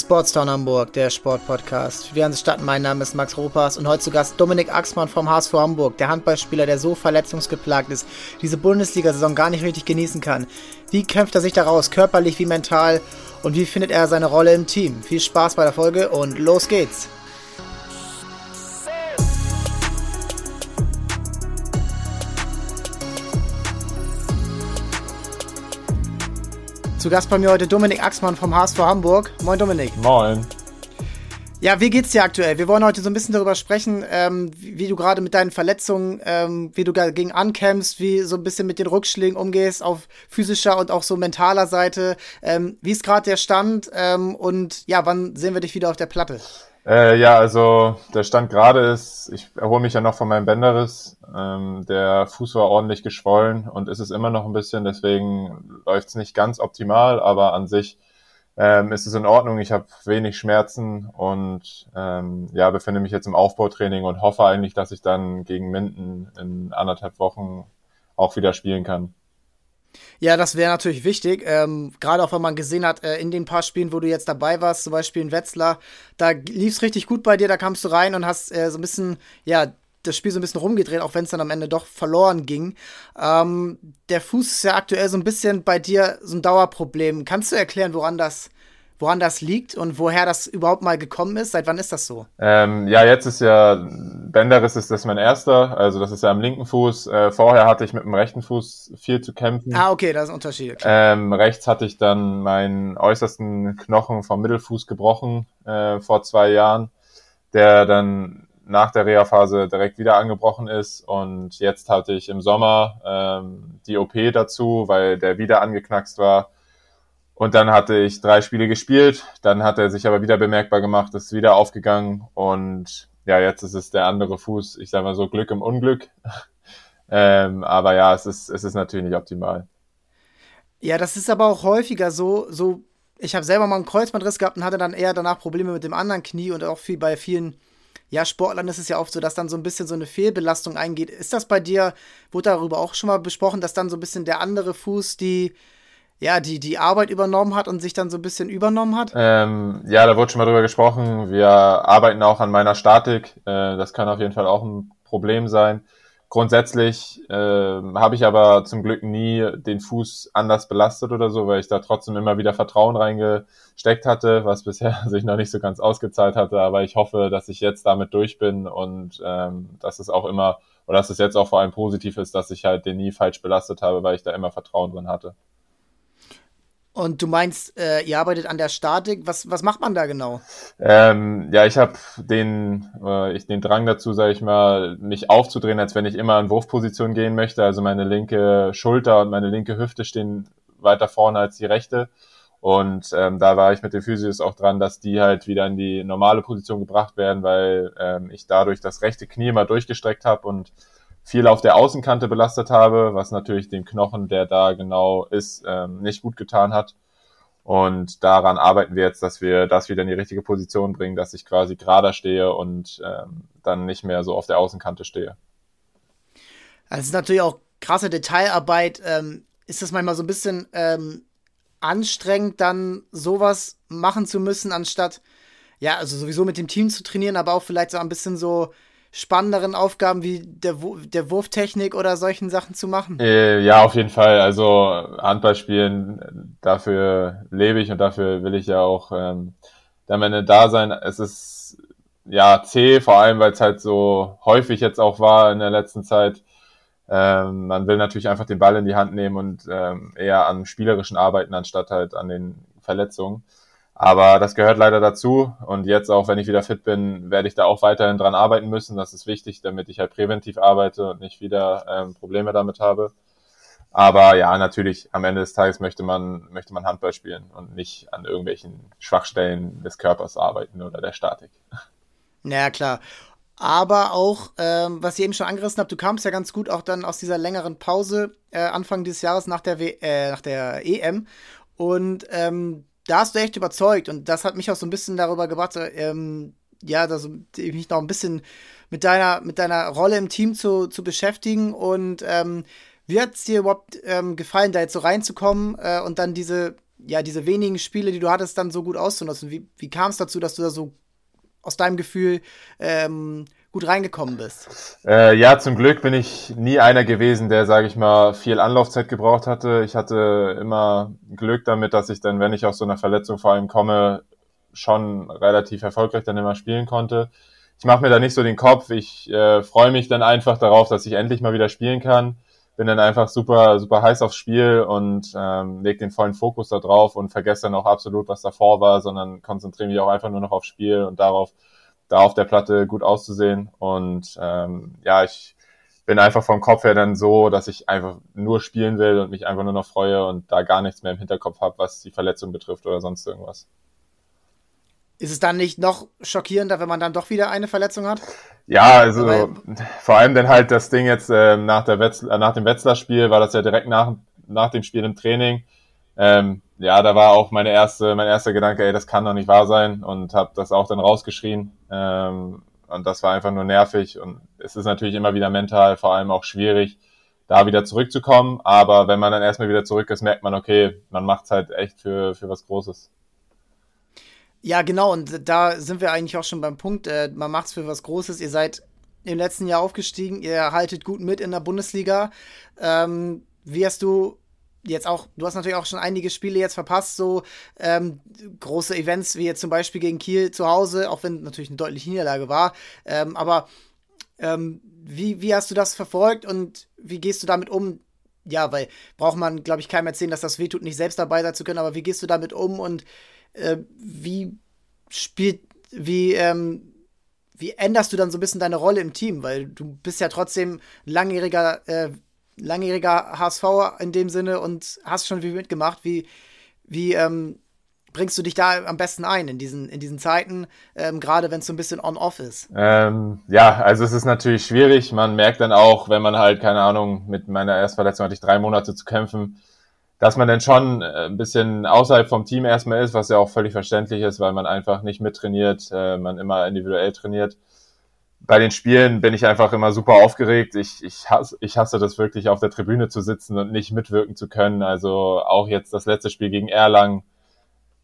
Sportstown Hamburg, der Sportpodcast. Ganze Stadt, mein Name ist Max Ropas und heute zu Gast Dominik Axmann vom HSV Hamburg, der Handballspieler, der so verletzungsgeplagt ist, diese Bundesliga-Saison gar nicht richtig genießen kann. Wie kämpft er sich daraus, körperlich wie mental und wie findet er seine Rolle im Team? Viel Spaß bei der Folge und los geht's! Zu Gast bei mir heute Dominik Axmann vom HSV Hamburg. Moin Dominik. Moin. Ja, wie geht's dir aktuell? Wir wollen heute so ein bisschen darüber sprechen, ähm, wie, wie, du gerade mit deinen Verletzungen, ähm, wie du dagegen ankämpfst, wie so ein bisschen mit den Rückschlägen umgehst auf physischer und auch so mentaler Seite. Ähm, wie ist gerade der Stand ähm, und ja, wann sehen wir dich wieder auf der Platte? Äh, ja, also der Stand gerade ist, ich erhole mich ja noch von meinem Bänderriss. Ähm, der Fuß war ordentlich geschwollen und ist es immer noch ein bisschen, deswegen läuft es nicht ganz optimal, aber an sich ähm, ist es in Ordnung. Ich habe wenig Schmerzen und ähm, ja, befinde mich jetzt im Aufbautraining und hoffe eigentlich, dass ich dann gegen Minden in anderthalb Wochen auch wieder spielen kann. Ja, das wäre natürlich wichtig. Ähm, Gerade auch, wenn man gesehen hat, äh, in den paar Spielen, wo du jetzt dabei warst, zum Beispiel in Wetzlar, da lief es richtig gut bei dir, da kamst du rein und hast äh, so ein bisschen, ja, das Spiel so ein bisschen rumgedreht, auch wenn es dann am Ende doch verloren ging. Ähm, der Fuß ist ja aktuell so ein bisschen bei dir so ein Dauerproblem. Kannst du erklären, woran das woran das liegt und woher das überhaupt mal gekommen ist? Seit wann ist das so? Ähm, ja, jetzt ist ja Bänderriss ist das mein erster, also das ist ja am linken Fuß. Äh, vorher hatte ich mit dem rechten Fuß viel zu kämpfen. Ah, okay, das ist ein Unterschied. Ähm, rechts hatte ich dann meinen äußersten Knochen vom Mittelfuß gebrochen äh, vor zwei Jahren, der dann nach der Reha-Phase direkt wieder angebrochen ist und jetzt hatte ich im Sommer ähm, die OP dazu, weil der wieder angeknackst war und dann hatte ich drei Spiele gespielt, dann hat er sich aber wieder bemerkbar gemacht, ist wieder aufgegangen und ja, jetzt ist es der andere Fuß, ich sage mal so Glück im Unglück. ähm, aber ja, es ist, es ist natürlich nicht optimal. Ja, das ist aber auch häufiger so, so, ich habe selber mal einen Kreuzbandriss gehabt und hatte dann eher danach Probleme mit dem anderen Knie und auch viel bei vielen ja, Sportlern ist es ja oft so, dass dann so ein bisschen so eine Fehlbelastung eingeht. Ist das bei dir, wurde darüber auch schon mal besprochen, dass dann so ein bisschen der andere Fuß die, ja, die, die Arbeit übernommen hat und sich dann so ein bisschen übernommen hat? Ähm, ja, da wurde schon mal drüber gesprochen. Wir arbeiten auch an meiner Statik. Äh, das kann auf jeden Fall auch ein Problem sein. Grundsätzlich äh, habe ich aber zum Glück nie den Fuß anders belastet oder so, weil ich da trotzdem immer wieder Vertrauen reingesteckt hatte, was bisher sich noch nicht so ganz ausgezahlt hatte. Aber ich hoffe, dass ich jetzt damit durch bin und ähm, dass es auch immer, oder dass es jetzt auch vor allem positiv ist, dass ich halt den nie falsch belastet habe, weil ich da immer Vertrauen drin hatte. Und du meinst, äh, ihr arbeitet an der Statik. Was, was macht man da genau? Ähm, ja, ich habe den, äh, den Drang dazu, sage ich mal, mich aufzudrehen, als wenn ich immer in Wurfposition gehen möchte. Also meine linke Schulter und meine linke Hüfte stehen weiter vorne als die rechte. Und ähm, da war ich mit den Physios auch dran, dass die halt wieder in die normale Position gebracht werden, weil ähm, ich dadurch das rechte Knie mal durchgestreckt habe und viel auf der Außenkante belastet habe, was natürlich den Knochen, der da genau ist, ähm, nicht gut getan hat. Und daran arbeiten wir jetzt, dass wir das wieder in die richtige Position bringen, dass ich quasi gerader stehe und ähm, dann nicht mehr so auf der Außenkante stehe. Es ist natürlich auch krasse Detailarbeit. Ähm, ist das manchmal so ein bisschen ähm, anstrengend, dann sowas machen zu müssen, anstatt ja, also sowieso mit dem Team zu trainieren, aber auch vielleicht so ein bisschen so spannenderen Aufgaben wie der, der Wurftechnik oder solchen Sachen zu machen? Äh, ja, auf jeden Fall. Also Handball spielen, dafür lebe ich und dafür will ich ja auch ähm, am Ende da sein. Es ist ja zäh, vor allem weil es halt so häufig jetzt auch war in der letzten Zeit. Ähm, man will natürlich einfach den Ball in die Hand nehmen und ähm, eher an spielerischen arbeiten, anstatt halt an den Verletzungen. Aber das gehört leider dazu. Und jetzt auch, wenn ich wieder fit bin, werde ich da auch weiterhin dran arbeiten müssen. Das ist wichtig, damit ich halt präventiv arbeite und nicht wieder ähm, Probleme damit habe. Aber ja, natürlich, am Ende des Tages möchte man, möchte man Handball spielen und nicht an irgendwelchen Schwachstellen des Körpers arbeiten oder der Statik. Ja, klar. Aber auch, ähm, was ich eben schon angerissen habe, du kamst ja ganz gut auch dann aus dieser längeren Pause äh, Anfang dieses Jahres nach der, w äh, nach der EM. Und ähm, da hast du echt überzeugt und das hat mich auch so ein bisschen darüber gebracht, ähm, ja, dass mich noch ein bisschen mit deiner, mit deiner Rolle im Team zu, zu beschäftigen und ähm, wie hat es dir überhaupt ähm, gefallen, da jetzt so reinzukommen äh, und dann diese ja, diese wenigen Spiele, die du hattest, dann so gut auszunutzen? Wie, wie kam es dazu, dass du da so aus deinem Gefühl ähm, gut reingekommen bist? Äh, ja, zum Glück bin ich nie einer gewesen, der, sage ich mal, viel Anlaufzeit gebraucht hatte. Ich hatte immer Glück damit, dass ich dann, wenn ich aus so einer Verletzung vor allem komme, schon relativ erfolgreich dann immer spielen konnte. Ich mache mir da nicht so den Kopf. Ich äh, freue mich dann einfach darauf, dass ich endlich mal wieder spielen kann. Bin dann einfach super, super heiß aufs Spiel und ähm, leg den vollen Fokus da drauf und vergesse dann auch absolut, was davor war, sondern konzentriere mich auch einfach nur noch aufs Spiel und darauf, da auf der Platte gut auszusehen. Und ähm, ja, ich bin einfach vom Kopf her dann so, dass ich einfach nur spielen will und mich einfach nur noch freue und da gar nichts mehr im Hinterkopf habe, was die Verletzung betrifft oder sonst irgendwas. Ist es dann nicht noch schockierender, wenn man dann doch wieder eine Verletzung hat? Ja, also Aber, vor allem dann halt das Ding jetzt äh, nach, der Wetzlar, äh, nach dem Wetzlar-Spiel, war das ja direkt nach, nach dem Spiel im Training. Ähm, ja, da war auch meine erste, mein erster Gedanke, ey, das kann doch nicht wahr sein und habe das auch dann rausgeschrien. Ähm, und das war einfach nur nervig und es ist natürlich immer wieder mental vor allem auch schwierig, da wieder zurückzukommen. Aber wenn man dann erstmal wieder zurück ist, merkt man, okay, man macht's halt echt für, für was Großes. Ja, genau, und da sind wir eigentlich auch schon beim Punkt. Äh, man macht's für was Großes. Ihr seid im letzten Jahr aufgestiegen, ihr haltet gut mit in der Bundesliga. Ähm, wie hast du jetzt auch, du hast natürlich auch schon einige Spiele jetzt verpasst, so ähm, große Events wie jetzt zum Beispiel gegen Kiel zu Hause, auch wenn natürlich eine deutliche Niederlage war. Ähm, aber ähm, wie, wie hast du das verfolgt und wie gehst du damit um? Ja, weil braucht man, glaube ich, keinem erzählen, dass das wehtut, nicht selbst dabei sein zu können, aber wie gehst du damit um und äh, wie spielt, wie, ähm, wie änderst du dann so ein bisschen deine Rolle im Team? Weil du bist ja trotzdem langjähriger, äh, langjähriger HSV in dem Sinne und hast schon viel mitgemacht. Wie, wie ähm, bringst du dich da am besten ein in diesen, in diesen Zeiten, ähm, gerade wenn es so ein bisschen on-off ist? Ähm, ja, also es ist natürlich schwierig. Man merkt dann auch, wenn man halt, keine Ahnung, mit meiner Erstverletzung hatte ich drei Monate zu kämpfen, dass man dann schon äh, ein bisschen außerhalb vom Team erstmal ist, was ja auch völlig verständlich ist, weil man einfach nicht mittrainiert, äh, man immer individuell trainiert. Bei den Spielen bin ich einfach immer super aufgeregt. Ich, ich, hasse, ich hasse das wirklich, auf der Tribüne zu sitzen und nicht mitwirken zu können. Also auch jetzt das letzte Spiel gegen Erlangen,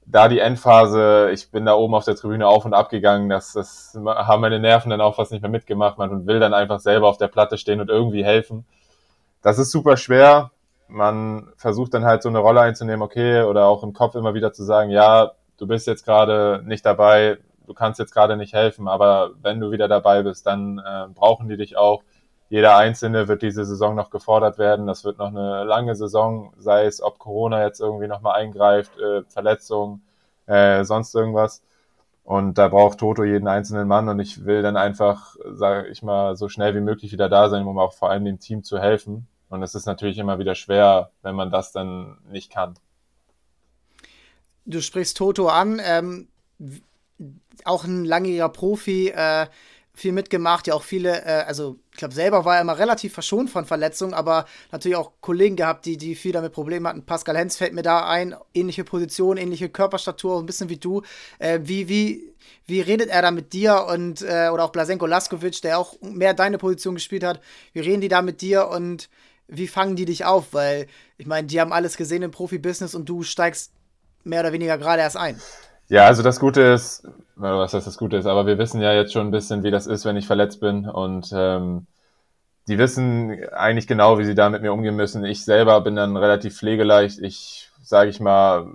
da die Endphase, ich bin da oben auf der Tribüne auf und ab gegangen, das, das haben meine Nerven dann auch fast nicht mehr mitgemacht. Man will dann einfach selber auf der Platte stehen und irgendwie helfen. Das ist super schwer man versucht dann halt so eine Rolle einzunehmen, okay, oder auch im Kopf immer wieder zu sagen, ja, du bist jetzt gerade nicht dabei, du kannst jetzt gerade nicht helfen, aber wenn du wieder dabei bist, dann äh, brauchen die dich auch. Jeder Einzelne wird diese Saison noch gefordert werden. Das wird noch eine lange Saison, sei es, ob Corona jetzt irgendwie nochmal eingreift, äh, Verletzungen, äh, sonst irgendwas. Und da braucht Toto jeden einzelnen Mann und ich will dann einfach, sage ich mal, so schnell wie möglich wieder da sein, um auch vor allem dem Team zu helfen. Und es ist natürlich immer wieder schwer, wenn man das dann nicht kann. Du sprichst Toto an, ähm, auch ein langjähriger Profi, äh, viel mitgemacht, ja auch viele, äh, also ich glaube selber war er immer relativ verschont von Verletzungen, aber natürlich auch Kollegen gehabt, die, die viel damit Probleme hatten. Pascal Hens fällt mir da ein, ähnliche Position, ähnliche Körperstatur, ein bisschen wie du. Äh, wie, wie, wie redet er da mit dir und äh, oder auch Blasenko Laskovic, der auch mehr deine Position gespielt hat, wie reden die da mit dir und wie fangen die dich auf? Weil, ich meine, die haben alles gesehen im Profibusiness und du steigst mehr oder weniger gerade erst ein. Ja, also das Gute ist, was heißt das Gute ist, aber wir wissen ja jetzt schon ein bisschen, wie das ist, wenn ich verletzt bin und ähm, die wissen eigentlich genau, wie sie da mit mir umgehen müssen. Ich selber bin dann relativ pflegeleicht. Ich, sage ich mal,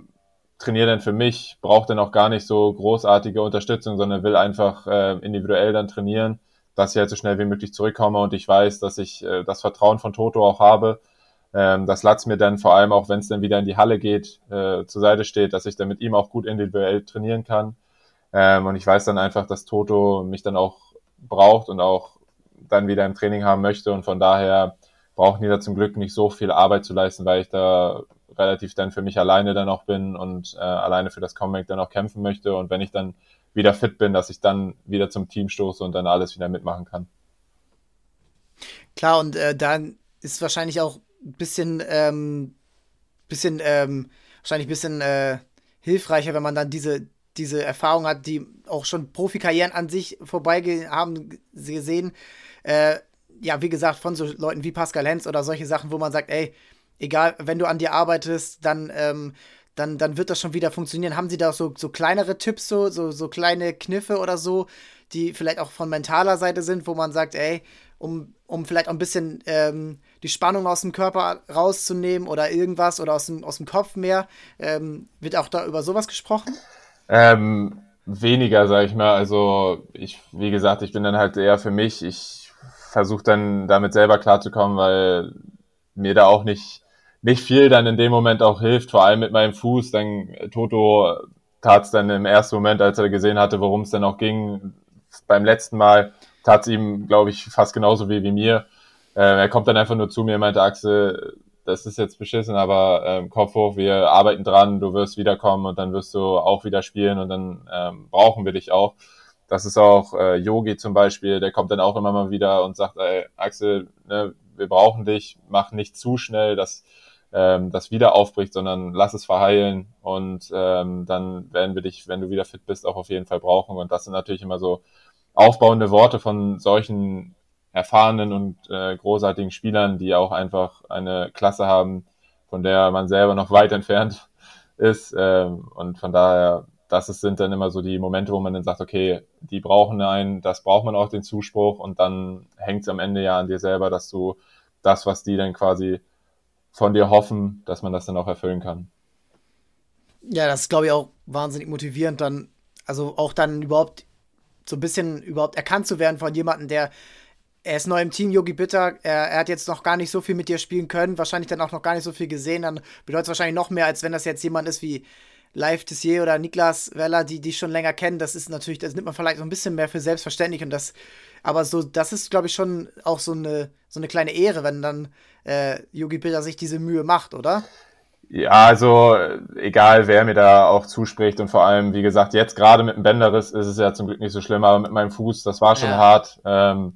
trainiere dann für mich, brauche dann auch gar nicht so großartige Unterstützung, sondern will einfach äh, individuell dann trainieren dass ich halt so schnell wie möglich zurückkomme und ich weiß, dass ich äh, das Vertrauen von Toto auch habe. Ähm, dass Latz mir dann vor allem auch, wenn es dann wieder in die Halle geht, äh, zur Seite steht, dass ich dann mit ihm auch gut individuell trainieren kann. Ähm, und ich weiß dann einfach, dass Toto mich dann auch braucht und auch dann wieder im Training haben möchte. Und von daher brauchen die da zum Glück nicht so viel Arbeit zu leisten, weil ich da relativ dann für mich alleine dann auch bin und äh, alleine für das Comeback dann auch kämpfen möchte. Und wenn ich dann wieder fit bin, dass ich dann wieder zum Team stoße und dann alles wieder mitmachen kann. Klar, und äh, dann ist wahrscheinlich auch bisschen, ähm, bisschen, ähm, wahrscheinlich ein bisschen äh, hilfreicher, wenn man dann diese, diese Erfahrung hat, die auch schon Profikarrieren an sich vorbei haben gesehen. Äh, ja, wie gesagt, von so Leuten wie Pascal Lenz oder solche Sachen, wo man sagt, ey, egal, wenn du an dir arbeitest, dann ähm, dann, dann wird das schon wieder funktionieren. Haben Sie da so, so kleinere Tipps, so, so, so kleine Kniffe oder so, die vielleicht auch von mentaler Seite sind, wo man sagt, ey, um, um vielleicht auch ein bisschen ähm, die Spannung aus dem Körper rauszunehmen oder irgendwas oder aus dem, aus dem Kopf mehr. Ähm, wird auch da über sowas gesprochen? Ähm, weniger, sag ich mal. Also ich, wie gesagt, ich bin dann halt eher für mich. Ich versuche dann damit selber klarzukommen, weil mir da auch nicht nicht viel dann in dem Moment auch hilft, vor allem mit meinem Fuß. Dann Toto tat es dann im ersten Moment, als er gesehen hatte, worum es dann auch ging, beim letzten Mal tat es ihm, glaube ich, fast genauso wie, wie mir. Äh, er kommt dann einfach nur zu mir und meinte, Axel, das ist jetzt beschissen, aber ähm, Kopf hoch, wir arbeiten dran, du wirst wiederkommen und dann wirst du auch wieder spielen und dann ähm, brauchen wir dich auch. Das ist auch äh, Yogi zum Beispiel, der kommt dann auch immer mal wieder und sagt, ey, Axel, ne, wir brauchen dich, mach nicht zu schnell, dass ähm, das wieder aufbricht, sondern lass es verheilen und ähm, dann werden wir dich, wenn du wieder fit bist, auch auf jeden Fall brauchen. Und das sind natürlich immer so aufbauende Worte von solchen erfahrenen und äh, großartigen Spielern, die auch einfach eine Klasse haben, von der man selber noch weit entfernt ist. Ähm, und von daher, das ist, sind dann immer so die Momente, wo man dann sagt, okay, die brauchen einen, das braucht man auch den Zuspruch und dann hängt es am Ende ja an dir selber, dass du das, was die dann quasi von dir hoffen, dass man das dann auch erfüllen kann. Ja, das ist, glaube ich, auch wahnsinnig motivierend, dann, also auch dann überhaupt so ein bisschen überhaupt erkannt zu werden von jemandem, der er ist neu im Team, Yogi Bitter. Er, er, hat jetzt noch gar nicht so viel mit dir spielen können, wahrscheinlich dann auch noch gar nicht so viel gesehen. Dann bedeutet es wahrscheinlich noch mehr, als wenn das jetzt jemand ist wie Live Tissier oder Niklas Weller, die die schon länger kennen. Das ist natürlich, das nimmt man vielleicht so ein bisschen mehr für selbstverständlich und das, aber so, das ist, glaube ich, schon auch so eine, so eine kleine Ehre, wenn dann äh, Yogi Bitter sich diese Mühe macht, oder? Ja, also egal, wer mir da auch zuspricht und vor allem, wie gesagt, jetzt gerade mit dem Bänderriss ist es ja zum Glück nicht so schlimm, aber mit meinem Fuß, das war schon ja. hart. Ähm,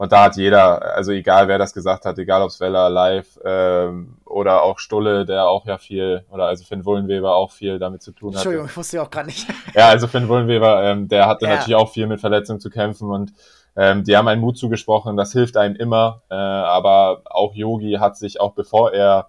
und da hat jeder, also egal wer das gesagt hat, egal ob es Weller live ähm, oder auch Stulle, der auch ja viel, oder also Finn Wullenweber auch viel damit zu tun hat. Entschuldigung, ich wusste ja auch gerade nicht. ja, also Finn Wullenweber, ähm, der hatte ja. natürlich auch viel mit Verletzungen zu kämpfen und ähm, die haben einen Mut zugesprochen, das hilft einem immer. Äh, aber auch Yogi hat sich auch bevor er,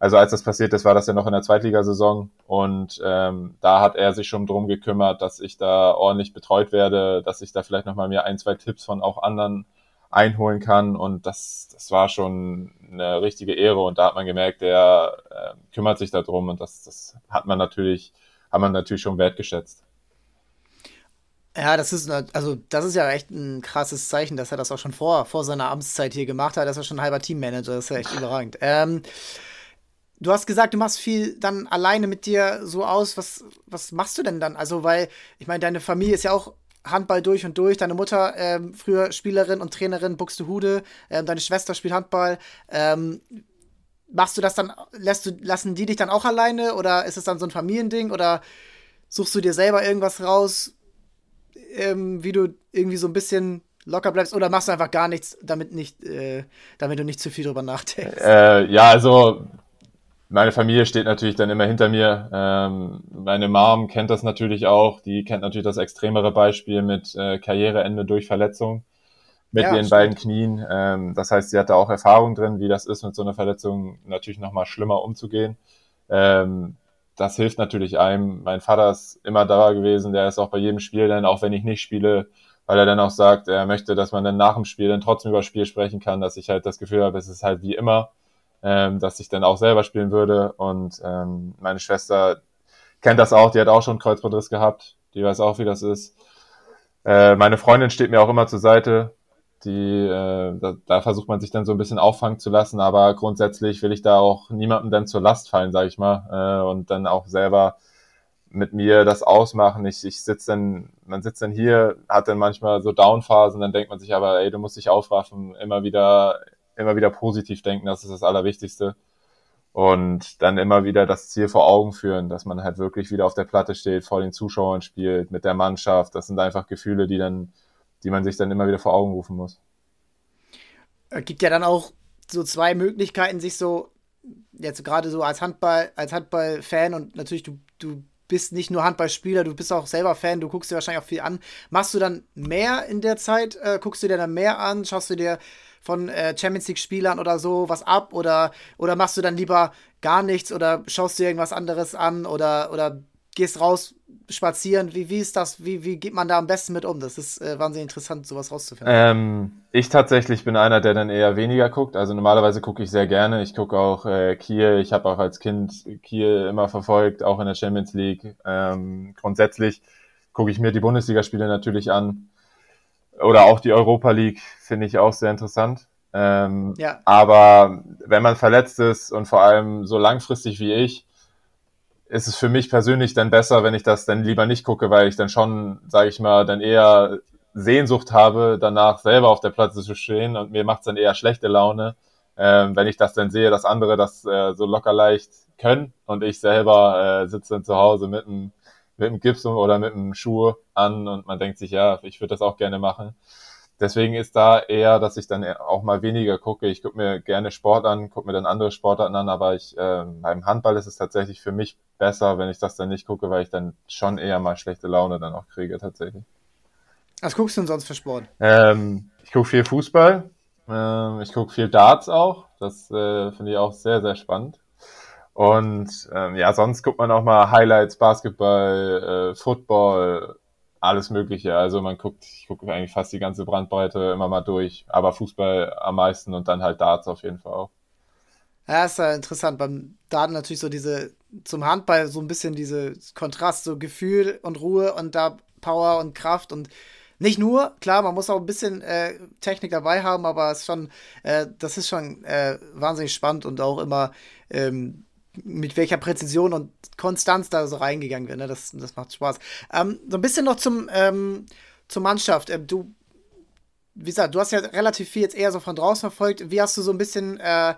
also als das passiert ist, war das ja noch in der Zweitligasaison und ähm, da hat er sich schon drum gekümmert, dass ich da ordentlich betreut werde, dass ich da vielleicht nochmal mir ein, zwei Tipps von auch anderen einholen kann. Und das, das war schon eine richtige Ehre. Und da hat man gemerkt, der äh, kümmert sich darum. Und das, das hat man natürlich, hat man natürlich schon wertgeschätzt. Ja, das ist also das ist ja echt ein krasses Zeichen, dass er das auch schon vor, vor seiner Amtszeit hier gemacht hat. Das ist schon ein halber Teammanager, das ist ja echt überragend. Ähm, du hast gesagt, du machst viel dann alleine mit dir so aus. Was, was machst du denn dann? Also, weil, ich meine, deine Familie ist ja auch Handball durch und durch. Deine Mutter, ähm, früher Spielerin und Trainerin Buxtehude, ähm, deine Schwester spielt Handball. Ähm, machst du das dann, lässt du, lassen die dich dann auch alleine oder ist es dann so ein Familiending oder suchst du dir selber irgendwas raus, ähm, wie du irgendwie so ein bisschen locker bleibst oder machst du einfach gar nichts, damit nicht, äh, damit du nicht zu viel drüber nachdenkst? Äh, ja, also meine Familie steht natürlich dann immer hinter mir. Ähm, meine Mom kennt das natürlich auch. Die kennt natürlich das extremere Beispiel mit äh, Karriereende durch Verletzung mit ja, ihren stimmt. beiden Knien. Ähm, das heißt, sie hatte auch Erfahrung drin, wie das ist, mit so einer Verletzung natürlich nochmal schlimmer umzugehen. Ähm, das hilft natürlich einem. Mein Vater ist immer da gewesen, der ist auch bei jedem Spiel dann, auch wenn ich nicht spiele, weil er dann auch sagt, er möchte, dass man dann nach dem Spiel dann trotzdem über das Spiel sprechen kann, dass ich halt das Gefühl habe, es ist halt wie immer ähm, dass ich dann auch selber spielen würde. Und ähm, meine Schwester kennt das auch, die hat auch schon Kreuzbandriss gehabt, die weiß auch, wie das ist. Äh, meine Freundin steht mir auch immer zur Seite. Die, äh, da, da versucht man sich dann so ein bisschen auffangen zu lassen, aber grundsätzlich will ich da auch niemandem dann zur Last fallen, sage ich mal, äh, und dann auch selber mit mir das ausmachen. Ich, ich sitze dann, man sitzt dann hier, hat dann manchmal so Downphasen, dann denkt man sich aber, ey, du musst dich aufraffen, immer wieder immer wieder positiv denken, das ist das Allerwichtigste. Und dann immer wieder das Ziel vor Augen führen, dass man halt wirklich wieder auf der Platte steht, vor den Zuschauern spielt, mit der Mannschaft. Das sind einfach Gefühle, die dann, die man sich dann immer wieder vor Augen rufen muss. Es gibt ja dann auch so zwei Möglichkeiten, sich so, jetzt gerade so als Handball, als Handballfan und natürlich du, du bist nicht nur Handballspieler, du bist auch selber Fan, du guckst dir wahrscheinlich auch viel an. Machst du dann mehr in der Zeit? Äh, guckst du dir dann mehr an? Schaust du dir von äh, Champions League-Spielern oder so was ab? Oder, oder machst du dann lieber gar nichts oder schaust dir irgendwas anderes an oder, oder gehst raus spazieren? Wie, wie ist das? Wie, wie geht man da am besten mit um? Das ist äh, wahnsinnig interessant, sowas rauszufinden. Ähm, ich tatsächlich bin einer, der dann eher weniger guckt. Also normalerweise gucke ich sehr gerne. Ich gucke auch äh, Kiel. Ich habe auch als Kind Kiel immer verfolgt, auch in der Champions League. Ähm, grundsätzlich gucke ich mir die Bundesligaspiele natürlich an. Oder auch die Europa League finde ich auch sehr interessant. Ähm, ja. Aber wenn man verletzt ist und vor allem so langfristig wie ich, ist es für mich persönlich dann besser, wenn ich das dann lieber nicht gucke, weil ich dann schon, sage ich mal, dann eher Sehnsucht habe, danach selber auf der Platte zu stehen und mir macht es dann eher schlechte Laune, äh, wenn ich das dann sehe, dass andere das äh, so locker leicht können und ich selber äh, sitze dann zu Hause mit einem mit einem Gips oder mit einem Schuh an und man denkt sich, ja, ich würde das auch gerne machen. Deswegen ist da eher, dass ich dann auch mal weniger gucke. Ich gucke mir gerne Sport an, gucke mir dann andere Sportarten an, aber ich äh, beim Handball ist es tatsächlich für mich besser, wenn ich das dann nicht gucke, weil ich dann schon eher mal schlechte Laune dann auch kriege tatsächlich. Was guckst du denn sonst für Sport? Ähm, ich gucke viel Fußball, ähm, ich gucke viel Darts auch. Das äh, finde ich auch sehr, sehr spannend. Und ähm, ja, sonst guckt man auch mal Highlights, Basketball, äh, Football, alles Mögliche. Also man guckt, ich gucke eigentlich fast die ganze Brandbreite immer mal durch, aber Fußball am meisten und dann halt Darts auf jeden Fall auch. Ja, ist ja interessant. Beim Darts natürlich so diese, zum Handball so ein bisschen diese Kontrast, so Gefühl und Ruhe und da Power und Kraft und nicht nur, klar, man muss auch ein bisschen äh, Technik dabei haben, aber es ist schon, äh, das ist schon äh, wahnsinnig spannend und auch immer ähm, mit welcher Präzision und Konstanz da so reingegangen wird. Ne? Das, das macht Spaß. Ähm, so ein bisschen noch zum, ähm, zur Mannschaft. Ähm, du, wie gesagt, du hast ja relativ viel jetzt eher so von draußen verfolgt. Wie hast du so ein bisschen äh,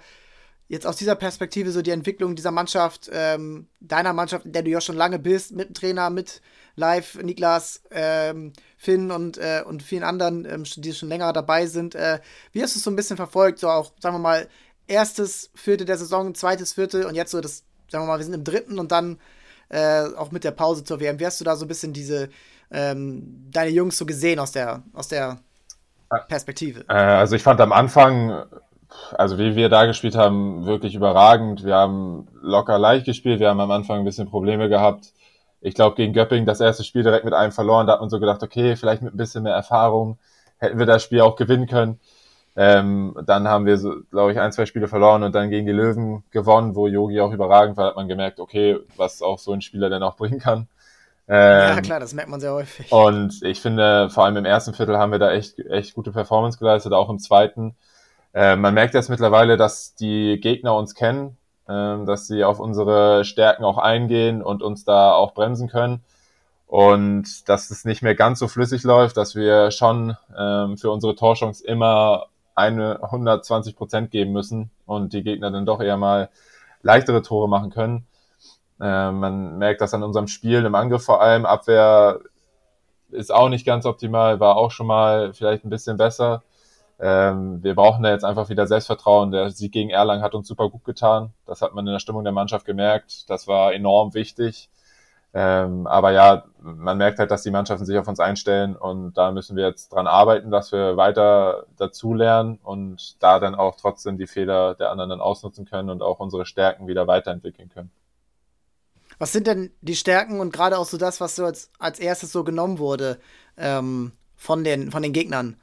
jetzt aus dieser Perspektive so die Entwicklung dieser Mannschaft, ähm, deiner Mannschaft, in der du ja schon lange bist, mit dem Trainer, mit Live, Niklas, ähm, Finn und, äh, und vielen anderen, ähm, die schon länger dabei sind. Äh, wie hast du es so ein bisschen verfolgt, so auch, sagen wir mal, erstes Viertel der Saison, zweites Viertel und jetzt so das, sagen wir mal, wir sind im dritten und dann äh, auch mit der Pause zur WM. Wie hast du da so ein bisschen diese, ähm, deine Jungs so gesehen aus der, aus der Perspektive? Äh, also ich fand am Anfang, also wie wir da gespielt haben, wirklich überragend. Wir haben locker leicht gespielt, wir haben am Anfang ein bisschen Probleme gehabt. Ich glaube, gegen Göpping das erste Spiel direkt mit einem verloren, da hat man so gedacht, okay, vielleicht mit ein bisschen mehr Erfahrung hätten wir das Spiel auch gewinnen können. Ähm, dann haben wir, so, glaube ich, ein, zwei Spiele verloren und dann gegen die Löwen gewonnen, wo Yogi auch überragend war, hat man gemerkt, okay, was auch so ein Spieler denn auch bringen kann. Ähm, ja, klar, das merkt man sehr häufig. Und ich finde, vor allem im ersten Viertel haben wir da echt, echt gute Performance geleistet, auch im zweiten. Äh, man merkt jetzt mittlerweile, dass die Gegner uns kennen, äh, dass sie auf unsere Stärken auch eingehen und uns da auch bremsen können. Und dass es nicht mehr ganz so flüssig läuft, dass wir schon ähm, für unsere Torchance immer eine 120 Prozent geben müssen und die Gegner dann doch eher mal leichtere Tore machen können. Äh, man merkt das an unserem Spiel im Angriff vor allem. Abwehr ist auch nicht ganz optimal, war auch schon mal vielleicht ein bisschen besser. Ähm, wir brauchen da jetzt einfach wieder Selbstvertrauen. Der Sieg gegen Erlangen hat uns super gut getan. Das hat man in der Stimmung der Mannschaft gemerkt. Das war enorm wichtig. Ähm, aber ja, man merkt halt, dass die Mannschaften sich auf uns einstellen und da müssen wir jetzt dran arbeiten, dass wir weiter dazulernen und da dann auch trotzdem die Fehler der anderen dann ausnutzen können und auch unsere Stärken wieder weiterentwickeln können. Was sind denn die Stärken und gerade auch so das, was so als, als erstes so genommen wurde ähm, von, den, von den Gegnern?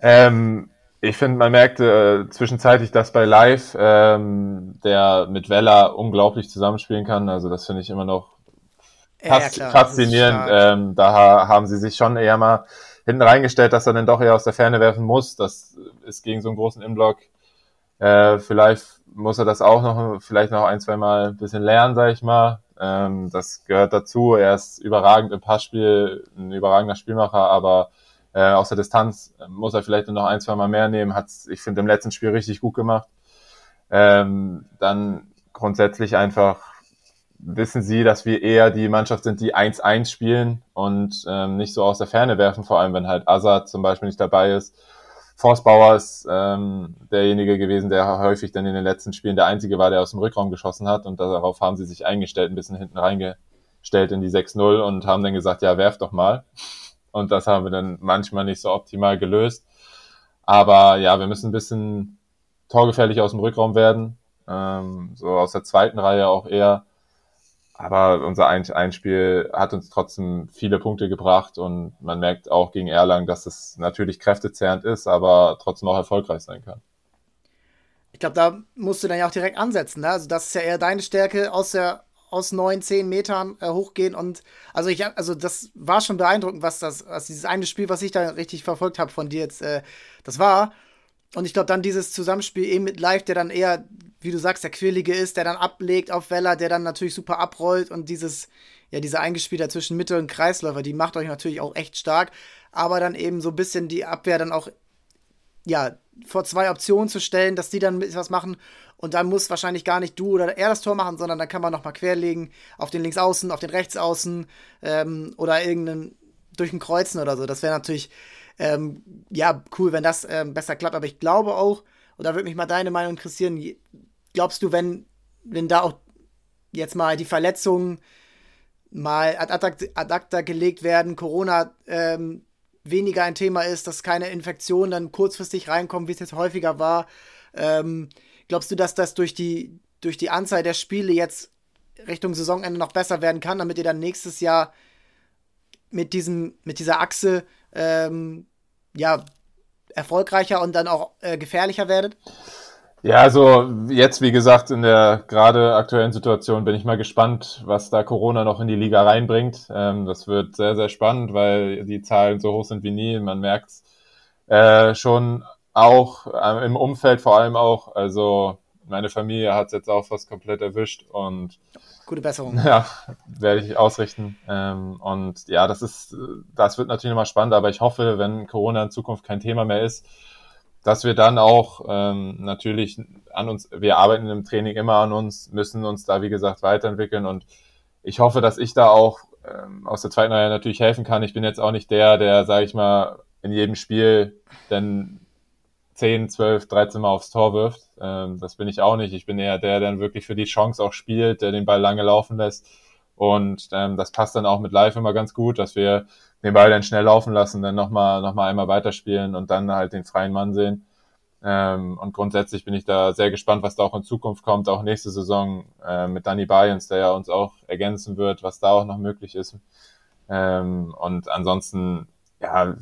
Ähm, ich finde, man merkt äh, zwischenzeitlich, dass bei Live ähm, der mit Vella unglaublich zusammenspielen kann. Also das finde ich immer noch Fas ja, faszinierend. Ähm, da haben sie sich schon eher mal hinten reingestellt, dass er dann doch eher aus der Ferne werfen muss. Das ist gegen so einen großen Inblock. Äh, vielleicht muss er das auch noch, vielleicht noch ein, zwei Mal ein bisschen lernen, sag ich mal. Ähm, das gehört dazu. Er ist überragend im Passspiel, ein überragender Spielmacher, aber äh, aus der Distanz muss er vielleicht noch ein, zwei Mal mehr nehmen. Hat's, ich finde, im letzten Spiel richtig gut gemacht. Ähm, dann grundsätzlich einfach wissen sie, dass wir eher die Mannschaft sind, die 1-1 spielen und ähm, nicht so aus der Ferne werfen, vor allem wenn halt Azad zum Beispiel nicht dabei ist. Forstbauer ist ähm, derjenige gewesen, der häufig dann in den letzten Spielen der Einzige war, der aus dem Rückraum geschossen hat und darauf haben sie sich eingestellt, ein bisschen hinten reingestellt in die 6-0 und haben dann gesagt, ja, werf doch mal. Und das haben wir dann manchmal nicht so optimal gelöst. Aber ja, wir müssen ein bisschen torgefährlich aus dem Rückraum werden. Ähm, so aus der zweiten Reihe auch eher. Aber unser Einspiel hat uns trotzdem viele Punkte gebracht und man merkt auch gegen Erlangen, dass es natürlich kräftezehrend ist, aber trotzdem auch erfolgreich sein kann. Ich glaube, da musst du dann ja auch direkt ansetzen. Ne? Also das ist ja eher deine Stärke, aus der aus neun, zehn Metern äh, hochgehen und also ich also das war schon beeindruckend, was das, was dieses eine Spiel, was ich da richtig verfolgt habe von dir jetzt, äh, das war. Und ich glaube dann dieses Zusammenspiel eben mit Live, der dann eher, wie du sagst, der Quirlige ist, der dann ablegt auf Weller, der dann natürlich super abrollt und dieses, ja, diese Eingespielter zwischen Mitte und Kreisläufer, die macht euch natürlich auch echt stark, aber dann eben so ein bisschen die Abwehr dann auch, ja, vor zwei Optionen zu stellen, dass die dann was machen und dann muss wahrscheinlich gar nicht du oder er das Tor machen, sondern dann kann man nochmal querlegen auf den Linksaußen, auf den Rechtsaußen ähm, oder irgendeinen durch ein Kreuzen oder so. Das wäre natürlich ähm, ja cool, wenn das ähm, besser klappt. Aber ich glaube auch, und da würde mich mal deine Meinung interessieren, glaubst du, wenn, wenn da auch jetzt mal die Verletzungen mal ad acta, gelegt werden, Corona ähm, weniger ein Thema ist, dass keine Infektionen dann kurzfristig reinkommen, wie es jetzt häufiger war. Ähm, glaubst du, dass das durch die, durch die Anzahl der Spiele jetzt Richtung Saisonende noch besser werden kann, damit ihr dann nächstes Jahr mit, diesem, mit dieser Achse ähm, ja, erfolgreicher und dann auch äh, gefährlicher werdet? Ja, also jetzt, wie gesagt, in der gerade aktuellen Situation bin ich mal gespannt, was da Corona noch in die Liga reinbringt. Ähm, das wird sehr, sehr spannend, weil die Zahlen so hoch sind wie nie. Man merkt äh, schon auch äh, im Umfeld vor allem auch. Also meine Familie hat es jetzt auch fast komplett erwischt und gute Besserung. Ja, werde ich ausrichten. Ähm, und ja, das ist, das wird natürlich nochmal spannend, aber ich hoffe, wenn Corona in Zukunft kein Thema mehr ist, dass wir dann auch ähm, natürlich an uns, wir arbeiten im Training immer an uns, müssen uns da, wie gesagt, weiterentwickeln und ich hoffe, dass ich da auch ähm, aus der zweiten Reihe natürlich helfen kann. Ich bin jetzt auch nicht der, der, sage ich mal, in jedem Spiel dann 10, 12, 13 Mal aufs Tor wirft. Ähm, das bin ich auch nicht. Ich bin eher der, der dann wirklich für die Chance auch spielt, der den Ball lange laufen lässt. Und ähm, das passt dann auch mit Live immer ganz gut, dass wir den Ball dann schnell laufen lassen, dann nochmal noch mal einmal weiterspielen und dann halt den freien Mann sehen. Ähm, und grundsätzlich bin ich da sehr gespannt, was da auch in Zukunft kommt, auch nächste Saison äh, mit Danny Bayens, der ja uns auch ergänzen wird, was da auch noch möglich ist. Ähm, und ansonsten, ja,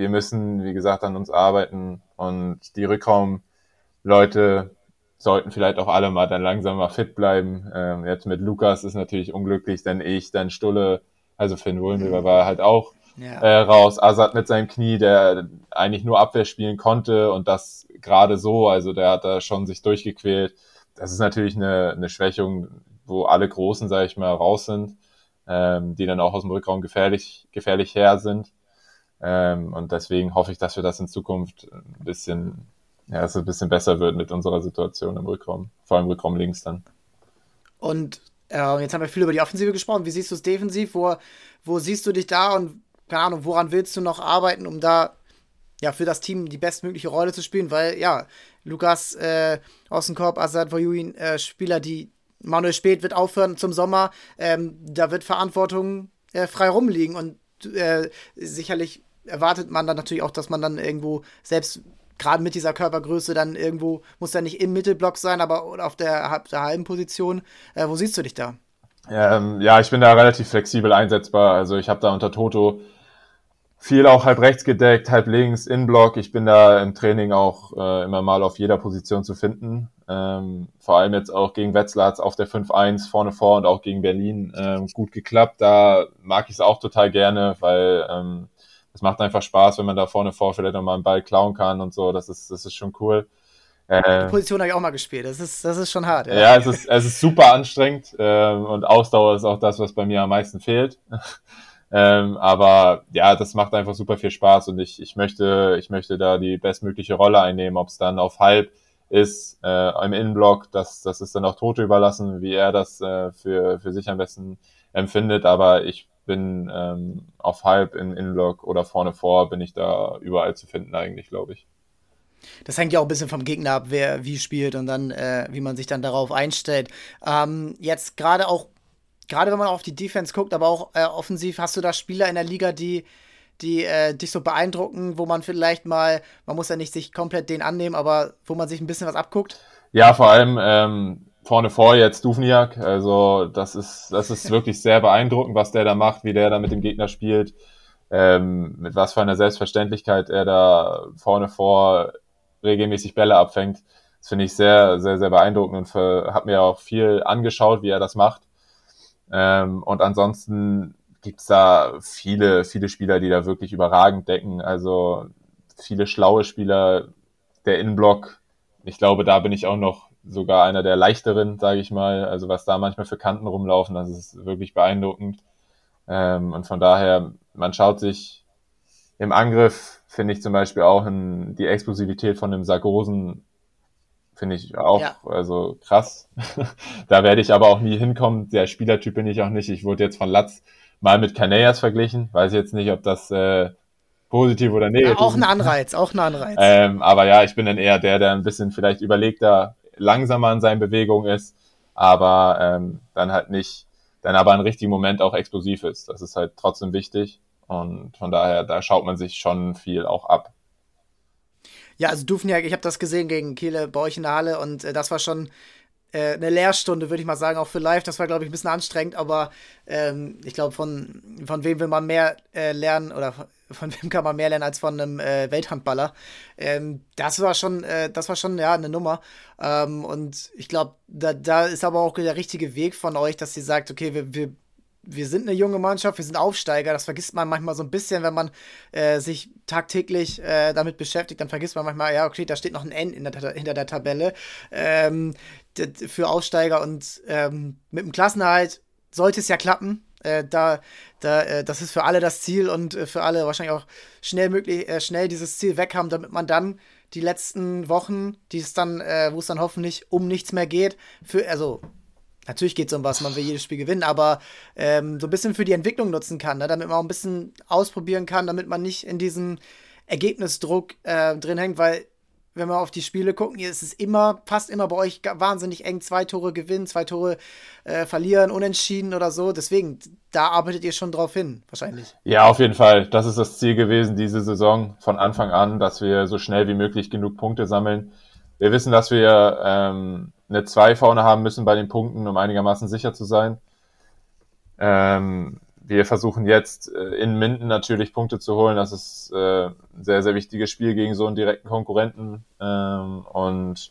wir müssen, wie gesagt, an uns arbeiten und die Rückraumleute sollten vielleicht auch alle mal dann langsam mal fit bleiben. Ähm, jetzt mit Lukas ist natürlich unglücklich, dann ich, dann Stulle, also Finn Wohlmüller war halt auch ja. äh, raus. Assad mit seinem Knie, der eigentlich nur Abwehr spielen konnte und das gerade so, also der hat da schon sich durchgequält. Das ist natürlich eine, eine Schwächung, wo alle Großen, sage ich mal, raus sind, ähm, die dann auch aus dem Rückraum gefährlich, gefährlich her sind. Ähm, und deswegen hoffe ich, dass wir das in Zukunft ein bisschen, ja, dass es ein bisschen besser wird mit unserer Situation im Rückraum, vor allem Rückraum links dann. Und äh, jetzt haben wir viel über die Offensive gesprochen. Wie siehst du es defensiv? Wo, wo siehst du dich da und keine Ahnung, woran willst du noch arbeiten, um da ja für das Team die bestmögliche Rolle zu spielen? Weil ja, Lukas äh, Außenkorb, Azad Vojuin, äh, Spieler, die Manuel Spät wird aufhören zum Sommer, ähm, da wird Verantwortung äh, frei rumliegen und äh, sicherlich erwartet man dann natürlich auch, dass man dann irgendwo selbst gerade mit dieser Körpergröße dann irgendwo, muss ja nicht im Mittelblock sein, aber auf der, der halben Position. Äh, wo siehst du dich da? Ähm, ja, ich bin da relativ flexibel einsetzbar. Also ich habe da unter Toto viel auch halb rechts gedeckt, halb links, Innenblock. Ich bin da im Training auch äh, immer mal auf jeder Position zu finden. Ähm, vor allem jetzt auch gegen Wetzlar auf der 5-1 vorne vor und auch gegen Berlin ähm, gut geklappt. Da mag ich es auch total gerne, weil ähm, es macht einfach Spaß, wenn man da vorne vor vielleicht nochmal einen Ball klauen kann und so. Das ist, das ist schon cool. Äh, Die Position habe ich auch mal gespielt. Das ist, das ist schon hart. Ja, ja es, ist, es ist super anstrengend ähm, und Ausdauer ist auch das, was bei mir am meisten fehlt. ähm, aber ja, das macht einfach super viel Spaß und ich, ich möchte, ich möchte da die bestmögliche Rolle einnehmen, ob es dann auf halb ist äh, im Innenblock, das, das ist dann auch Tote überlassen, wie er das äh, für, für sich am besten empfindet. Aber ich bin ähm, auf halb in Innenblock oder vorne vor, bin ich da überall zu finden eigentlich, glaube ich. Das hängt ja auch ein bisschen vom Gegner ab, wer wie spielt und dann, äh, wie man sich dann darauf einstellt. Ähm, jetzt gerade auch, gerade wenn man auf die Defense guckt, aber auch äh, offensiv, hast du da Spieler in der Liga, die, die äh, dich so beeindrucken, wo man vielleicht mal, man muss ja nicht sich komplett den annehmen, aber wo man sich ein bisschen was abguckt? Ja, vor allem ähm, vorne vor jetzt Duvniak. Also das ist, das ist wirklich sehr beeindruckend, was der da macht, wie der da mit dem Gegner spielt, ähm, mit was für einer Selbstverständlichkeit er da vorne vor regelmäßig Bälle abfängt. Das finde ich sehr, sehr, sehr beeindruckend und habe mir auch viel angeschaut, wie er das macht. Ähm, und ansonsten gibt's da viele, viele Spieler, die da wirklich überragend decken. Also viele schlaue Spieler, der Innenblock. Ich glaube, da bin ich auch noch sogar einer der leichteren, sage ich mal. Also was da manchmal für Kanten rumlaufen, das ist wirklich beeindruckend. Ähm, und von daher, man schaut sich im Angriff, finde ich zum Beispiel auch in die Explosivität von dem Sargosen finde ich auch ja. also krass. da werde ich aber auch nie hinkommen. Der Spielertyp bin ich auch nicht. Ich wurde jetzt von Latz mal mit Canellas verglichen. Weiß jetzt nicht, ob das äh, positiv oder negativ ist. Ja, auch ein Anreiz, auch ein Anreiz. Ähm, aber ja, ich bin dann eher der, der ein bisschen vielleicht überlegter, langsamer in seinen Bewegungen ist, aber ähm, dann halt nicht, dann aber im richtigen Moment auch explosiv ist. Das ist halt trotzdem wichtig. Und von daher, da schaut man sich schon viel auch ab. Ja, also Dufniak, ich habe das gesehen gegen Kiele bei euch in der Halle und äh, das war schon äh, eine Lehrstunde, würde ich mal sagen, auch für live. Das war, glaube ich, ein bisschen anstrengend, aber ähm, ich glaube, von, von wem will man mehr äh, lernen oder von wem kann man mehr lernen als von einem äh, Welthandballer? Ähm, das war schon, äh, das war schon ja eine Nummer. Ähm, und ich glaube, da, da ist aber auch der richtige Weg von euch, dass ihr sagt, okay, wir, wir wir sind eine junge Mannschaft, wir sind Aufsteiger. Das vergisst man manchmal so ein bisschen, wenn man äh, sich tagtäglich äh, damit beschäftigt. Dann vergisst man manchmal, ja, okay, da steht noch ein N in der, hinter der Tabelle ähm, für Aufsteiger und ähm, mit dem Klassenerhalt sollte es ja klappen. Äh, da, da, äh, das ist für alle das Ziel und äh, für alle wahrscheinlich auch schnell möglich, äh, schnell dieses Ziel weg haben, damit man dann die letzten Wochen, die es dann, wo es dann hoffentlich um nichts mehr geht, für, also Natürlich geht es um was, man will jedes Spiel gewinnen, aber ähm, so ein bisschen für die Entwicklung nutzen kann, ne? damit man auch ein bisschen ausprobieren kann, damit man nicht in diesem Ergebnisdruck äh, drin hängt, weil wenn wir auf die Spiele gucken, ist es immer, fast immer bei euch wahnsinnig eng, zwei Tore gewinnen, zwei Tore äh, verlieren, unentschieden oder so. Deswegen, da arbeitet ihr schon drauf hin, wahrscheinlich. Ja, auf jeden Fall. Das ist das Ziel gewesen, diese Saison von Anfang an, dass wir so schnell wie möglich genug Punkte sammeln. Wir wissen, dass wir ähm, eine 2 vorne haben müssen bei den Punkten, um einigermaßen sicher zu sein. Ähm, wir versuchen jetzt äh, in Minden natürlich Punkte zu holen. Das ist äh, ein sehr, sehr wichtiges Spiel gegen so einen direkten Konkurrenten. Ähm, und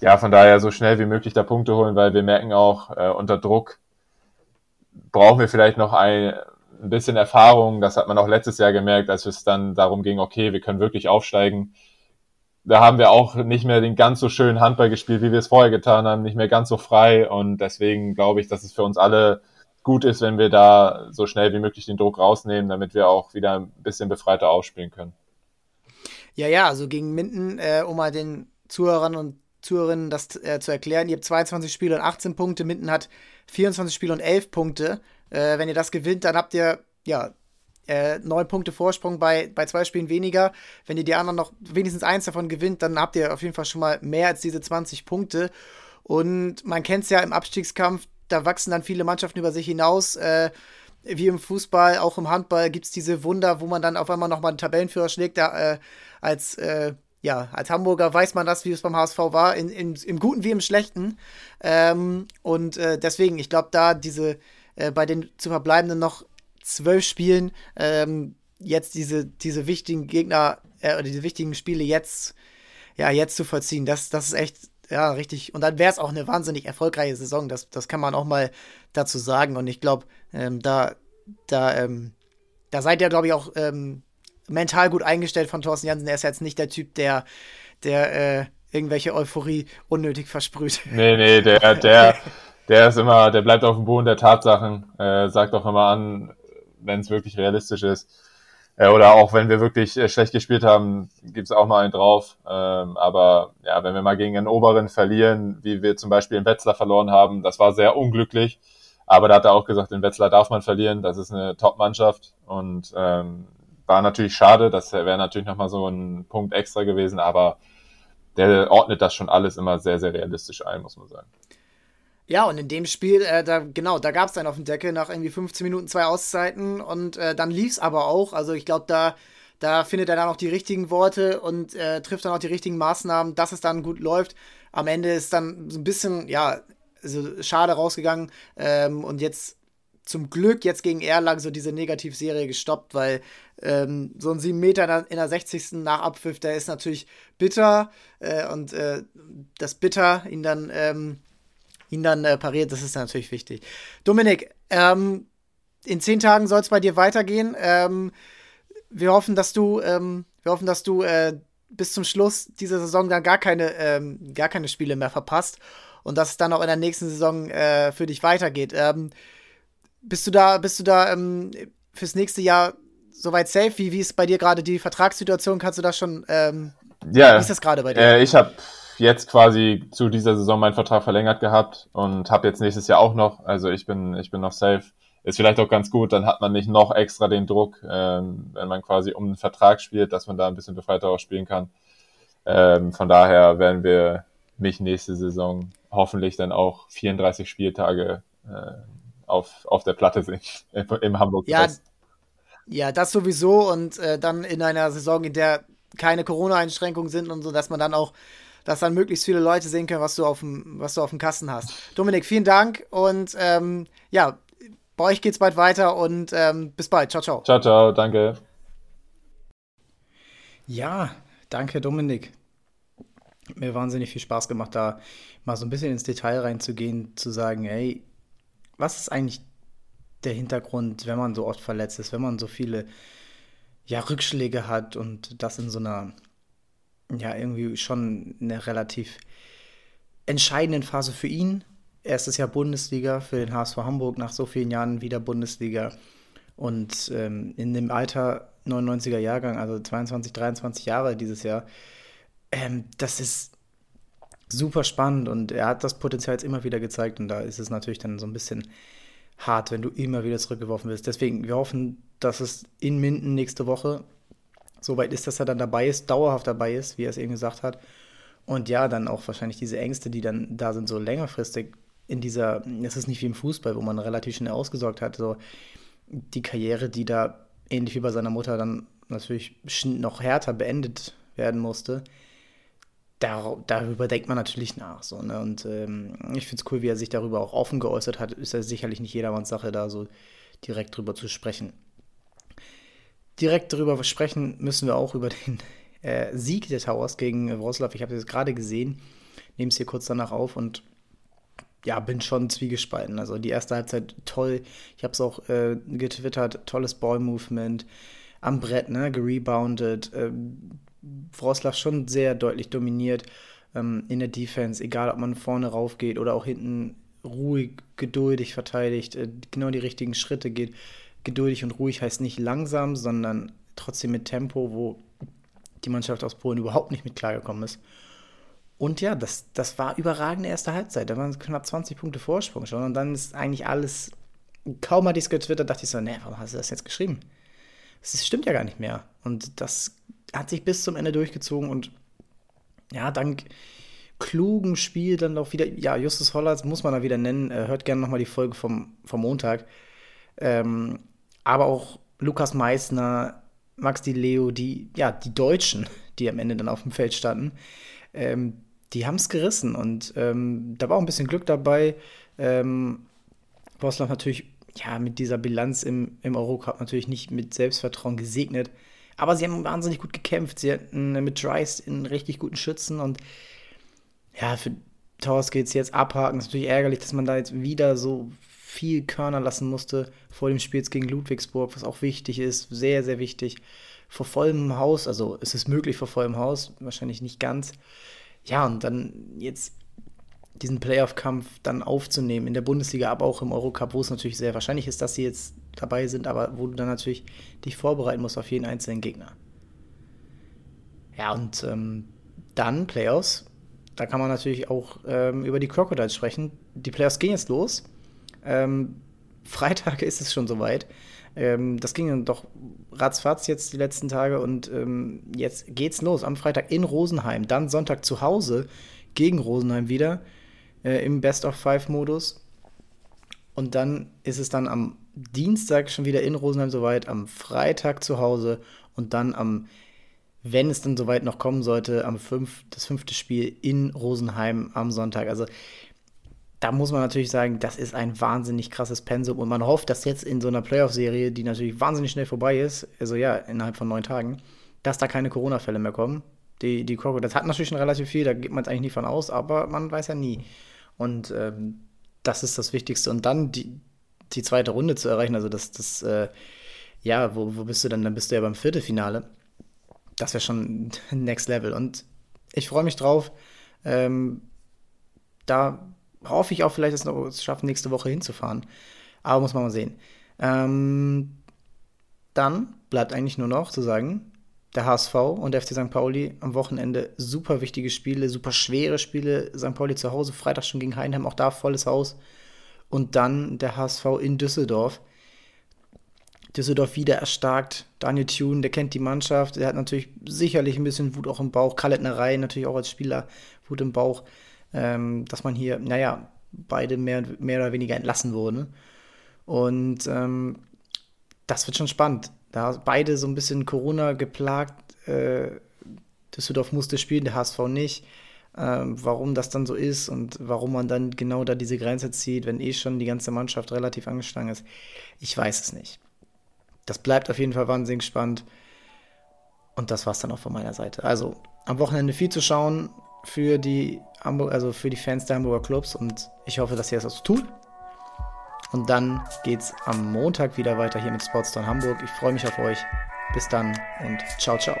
ja, von daher so schnell wie möglich da Punkte holen, weil wir merken auch, äh, unter Druck brauchen wir vielleicht noch ein, ein bisschen Erfahrung. Das hat man auch letztes Jahr gemerkt, als es dann darum ging, okay, wir können wirklich aufsteigen da haben wir auch nicht mehr den ganz so schönen Handball gespielt, wie wir es vorher getan haben, nicht mehr ganz so frei. Und deswegen glaube ich, dass es für uns alle gut ist, wenn wir da so schnell wie möglich den Druck rausnehmen, damit wir auch wieder ein bisschen befreiter aufspielen können. Ja, ja, also gegen Minden, äh, um mal den Zuhörern und Zuhörerinnen das äh, zu erklären, ihr habt 22 Spiele und 18 Punkte, Minden hat 24 Spiele und 11 Punkte. Äh, wenn ihr das gewinnt, dann habt ihr ja äh, neun Punkte Vorsprung bei, bei zwei Spielen weniger. Wenn ihr die anderen noch wenigstens eins davon gewinnt, dann habt ihr auf jeden Fall schon mal mehr als diese 20 Punkte. Und man kennt es ja im Abstiegskampf, da wachsen dann viele Mannschaften über sich hinaus. Äh, wie im Fußball, auch im Handball gibt es diese Wunder, wo man dann auf einmal nochmal einen Tabellenführer schlägt. Da, äh, als, äh, ja, als Hamburger weiß man das, wie es beim HSV war, in, in, im Guten wie im Schlechten. Ähm, und äh, deswegen, ich glaube, da diese äh, bei den zu verbleibenden noch zwölf Spielen ähm, jetzt diese, diese wichtigen Gegner äh, oder diese wichtigen Spiele jetzt, ja, jetzt zu vollziehen, das, das ist echt, ja, richtig. Und dann wäre es auch eine wahnsinnig erfolgreiche Saison. Das, das kann man auch mal dazu sagen. Und ich glaube, ähm, da, da, ähm, da seid ihr, glaube ich, auch ähm, mental gut eingestellt von Thorsten Jansen. Er ist jetzt nicht der Typ, der, der äh, irgendwelche Euphorie unnötig versprüht. Nee, nee, der, der, der ist immer, der bleibt auf dem Boden der Tatsachen, äh, sagt auch immer an, wenn es wirklich realistisch ist. Äh, oder auch wenn wir wirklich äh, schlecht gespielt haben, gibt's auch mal einen drauf. Ähm, aber ja, wenn wir mal gegen einen Oberen verlieren, wie wir zum Beispiel in Wetzlar verloren haben, das war sehr unglücklich. Aber da hat er auch gesagt, in Wetzlar darf man verlieren. Das ist eine Top-Mannschaft und ähm, war natürlich schade. Das wäre natürlich nochmal so ein Punkt extra gewesen. Aber der ordnet das schon alles immer sehr, sehr realistisch ein, muss man sagen. Ja, und in dem Spiel, äh, da, genau, da gab es dann auf dem Deckel nach irgendwie 15 Minuten zwei Auszeiten und äh, dann lief es aber auch. Also ich glaube, da, da findet er dann auch die richtigen Worte und äh, trifft dann auch die richtigen Maßnahmen, dass es dann gut läuft. Am Ende ist dann so ein bisschen, ja, also schade rausgegangen. Ähm, und jetzt zum Glück jetzt gegen Erlangen so diese Negativserie gestoppt, weil ähm, so ein 7 Meter in der 60. nach Abpfiff, der ist natürlich bitter äh, und äh, das Bitter ihn dann, ähm, ihn dann äh, pariert, das ist natürlich wichtig. Dominik, ähm, in zehn Tagen soll es bei dir weitergehen. Ähm, wir hoffen, dass du, ähm, wir hoffen, dass du äh, bis zum Schluss dieser Saison dann gar keine, ähm, gar keine Spiele mehr verpasst und dass es dann auch in der nächsten Saison äh, für dich weitergeht. Ähm, bist du da, bist du da ähm, fürs nächste Jahr soweit safe? Wie, wie ist bei dir gerade die Vertragssituation? Kannst du da schon, ähm, ja, wie ist das gerade bei dir? Äh, ich habe jetzt quasi zu dieser Saison meinen Vertrag verlängert gehabt und habe jetzt nächstes Jahr auch noch. Also ich bin, ich bin noch safe. Ist vielleicht auch ganz gut, dann hat man nicht noch extra den Druck, ähm, wenn man quasi um einen Vertrag spielt, dass man da ein bisschen befreiter auch spielen kann. Ähm, von daher werden wir mich nächste Saison hoffentlich dann auch 34 Spieltage äh, auf, auf der Platte sehen im Hamburg. Ja, ja, das sowieso und äh, dann in einer Saison, in der keine Corona-Einschränkungen sind und so, dass man dann auch, dass dann möglichst viele Leute sehen können, was du auf dem, was du auf dem Kasten hast. Dominik, vielen Dank und ähm, ja, bei euch geht's bald weiter und ähm, bis bald. Ciao, ciao. Ciao, ciao, danke. Ja, danke, Dominik. Hat mir wahnsinnig viel Spaß gemacht, da mal so ein bisschen ins Detail reinzugehen, zu sagen, ey, was ist eigentlich der Hintergrund, wenn man so oft verletzt ist, wenn man so viele ja, Rückschläge hat und das in so einer, ja, irgendwie schon eine relativ entscheidenden Phase für ihn. Erstes Jahr Bundesliga für den HSV Hamburg, nach so vielen Jahren wieder Bundesliga. Und ähm, in dem Alter 99er Jahrgang, also 22, 23 Jahre dieses Jahr, ähm, das ist super spannend und er hat das Potenzial jetzt immer wieder gezeigt und da ist es natürlich dann so ein bisschen hart, wenn du immer wieder zurückgeworfen wirst. Deswegen, wir hoffen, dass es in Minden nächste Woche soweit ist, dass er dann dabei ist, dauerhaft dabei ist, wie er es eben gesagt hat. Und ja, dann auch wahrscheinlich diese Ängste, die dann da sind, so längerfristig in dieser, es ist nicht wie im Fußball, wo man relativ schnell ausgesorgt hat, so die Karriere, die da ähnlich wie bei seiner Mutter dann natürlich noch härter beendet werden musste dar darüber denkt man natürlich nach. So, ne? Und ähm, ich finde es cool, wie er sich darüber auch offen geäußert hat. Ist ja sicherlich nicht jedermanns Sache, da so direkt drüber zu sprechen. Direkt darüber sprechen müssen wir auch über den äh, Sieg der Towers gegen Wroclaw. Ich habe das gerade gesehen, nehme es hier kurz danach auf und ja, bin schon zwiegespalten. Also die erste Halbzeit toll. Ich habe es auch äh, getwittert, tolles Ball-Movement am Brett, ne, gerebounded, äh, Wroclaw schon sehr deutlich dominiert ähm, in der Defense, egal ob man vorne rauf geht oder auch hinten ruhig, geduldig verteidigt, äh, genau die richtigen Schritte geht. Geduldig und ruhig heißt nicht langsam, sondern trotzdem mit Tempo, wo die Mannschaft aus Polen überhaupt nicht mit klargekommen ist. Und ja, das, das war überragende erste Halbzeit. Da waren knapp 20 Punkte Vorsprung schon. Und dann ist eigentlich alles, kaum hat ich es getwittert, dachte ich so, ne, warum hast du das jetzt geschrieben? Das stimmt ja gar nicht mehr. Und das hat sich bis zum Ende durchgezogen und ja, dank klugem Spiel dann auch wieder, ja, Justus Hollatz muss man da wieder nennen, äh, hört gerne nochmal die Folge vom, vom Montag. Ähm, aber auch Lukas Meissner, Max Di Leo, die, ja, die Deutschen, die am Ende dann auf dem Feld standen, ähm, die haben es gerissen und ähm, da war auch ein bisschen Glück dabei. Ähm, natürlich, ja, mit dieser Bilanz im, im Eurocup natürlich nicht mit Selbstvertrauen gesegnet. Aber sie haben wahnsinnig gut gekämpft. Sie hatten mit Dries einen richtig guten Schützen und ja, für Towers geht es jetzt abhaken. ist natürlich ärgerlich, dass man da jetzt wieder so viel Körner lassen musste vor dem Spiel gegen Ludwigsburg, was auch wichtig ist, sehr, sehr wichtig. Vor vollem Haus, also es ist möglich vor vollem Haus, wahrscheinlich nicht ganz. Ja, und dann jetzt diesen Playoff-Kampf dann aufzunehmen in der Bundesliga, aber auch im Eurocup, wo es natürlich sehr wahrscheinlich ist, dass sie jetzt dabei sind, aber wo du dann natürlich dich vorbereiten musst auf jeden einzelnen Gegner. Ja, und ähm, dann Playoffs. Da kann man natürlich auch ähm, über die Crocodiles sprechen. Die Playoffs gehen jetzt los. Ähm, Freitag ist es schon soweit. Ähm, das ging dann doch ratzfatz jetzt die letzten Tage und ähm, jetzt geht's los am Freitag in Rosenheim, dann Sonntag zu Hause gegen Rosenheim wieder. äh, im Best-of-Five-Modus. Und dann ist es dann am Dienstag schon wieder in Rosenheim soweit, am Freitag zu Hause und dann am, wenn es dann soweit noch kommen sollte, am fünf, das fünfte Spiel in Rosenheim am Sonntag. Also da muss man natürlich sagen, das ist ein wahnsinnig krasses Pensum und man hofft, dass jetzt in so einer Playoff-Serie, die natürlich wahnsinnig schnell vorbei ist, also ja, innerhalb von neun Tagen, dass da keine Corona-Fälle mehr kommen. Die, die Coco, das hat natürlich schon relativ viel, da geht man es eigentlich nie von aus, aber man weiß ja nie. Und ähm, das ist das Wichtigste. Und dann die, die zweite Runde zu erreichen, also das, das, äh, ja, wo, wo bist du denn? Dann bist du ja beim Viertelfinale. Das wäre schon Next Level. Und ich freue mich drauf. Ähm, da hoffe ich auch vielleicht, dass wir es schaffen, nächste Woche hinzufahren. Aber muss man mal sehen. Ähm, dann bleibt eigentlich nur noch zu sagen, der HSV und der FC St. Pauli am Wochenende super wichtige Spiele, super schwere Spiele. St. Pauli zu Hause, Freitag schon gegen Heinheim, auch da volles Haus. Und dann der HSV in Düsseldorf. Düsseldorf wieder erstarkt. Daniel Thune, der kennt die Mannschaft. Der hat natürlich sicherlich ein bisschen Wut auch im Bauch. Kalletnerei natürlich auch als Spieler Wut im Bauch. Ähm, dass man hier, naja, beide mehr, mehr oder weniger entlassen wurden. Und ähm, das wird schon spannend. Da beide so ein bisschen Corona geplagt. Äh, Düsseldorf musste spielen, der HSV nicht. Ähm, warum das dann so ist und warum man dann genau da diese Grenze zieht, wenn eh schon die ganze Mannschaft relativ angeschlagen ist, ich weiß es nicht. Das bleibt auf jeden Fall wahnsinnig spannend. Und das war es dann auch von meiner Seite. Also am Wochenende viel zu schauen für die Hamburg, also für die Fans der Hamburger Clubs und ich hoffe, dass ihr das auch tut. Und dann geht's am Montag wieder weiter hier mit Sportstone Hamburg. Ich freue mich auf euch. Bis dann und ciao, ciao.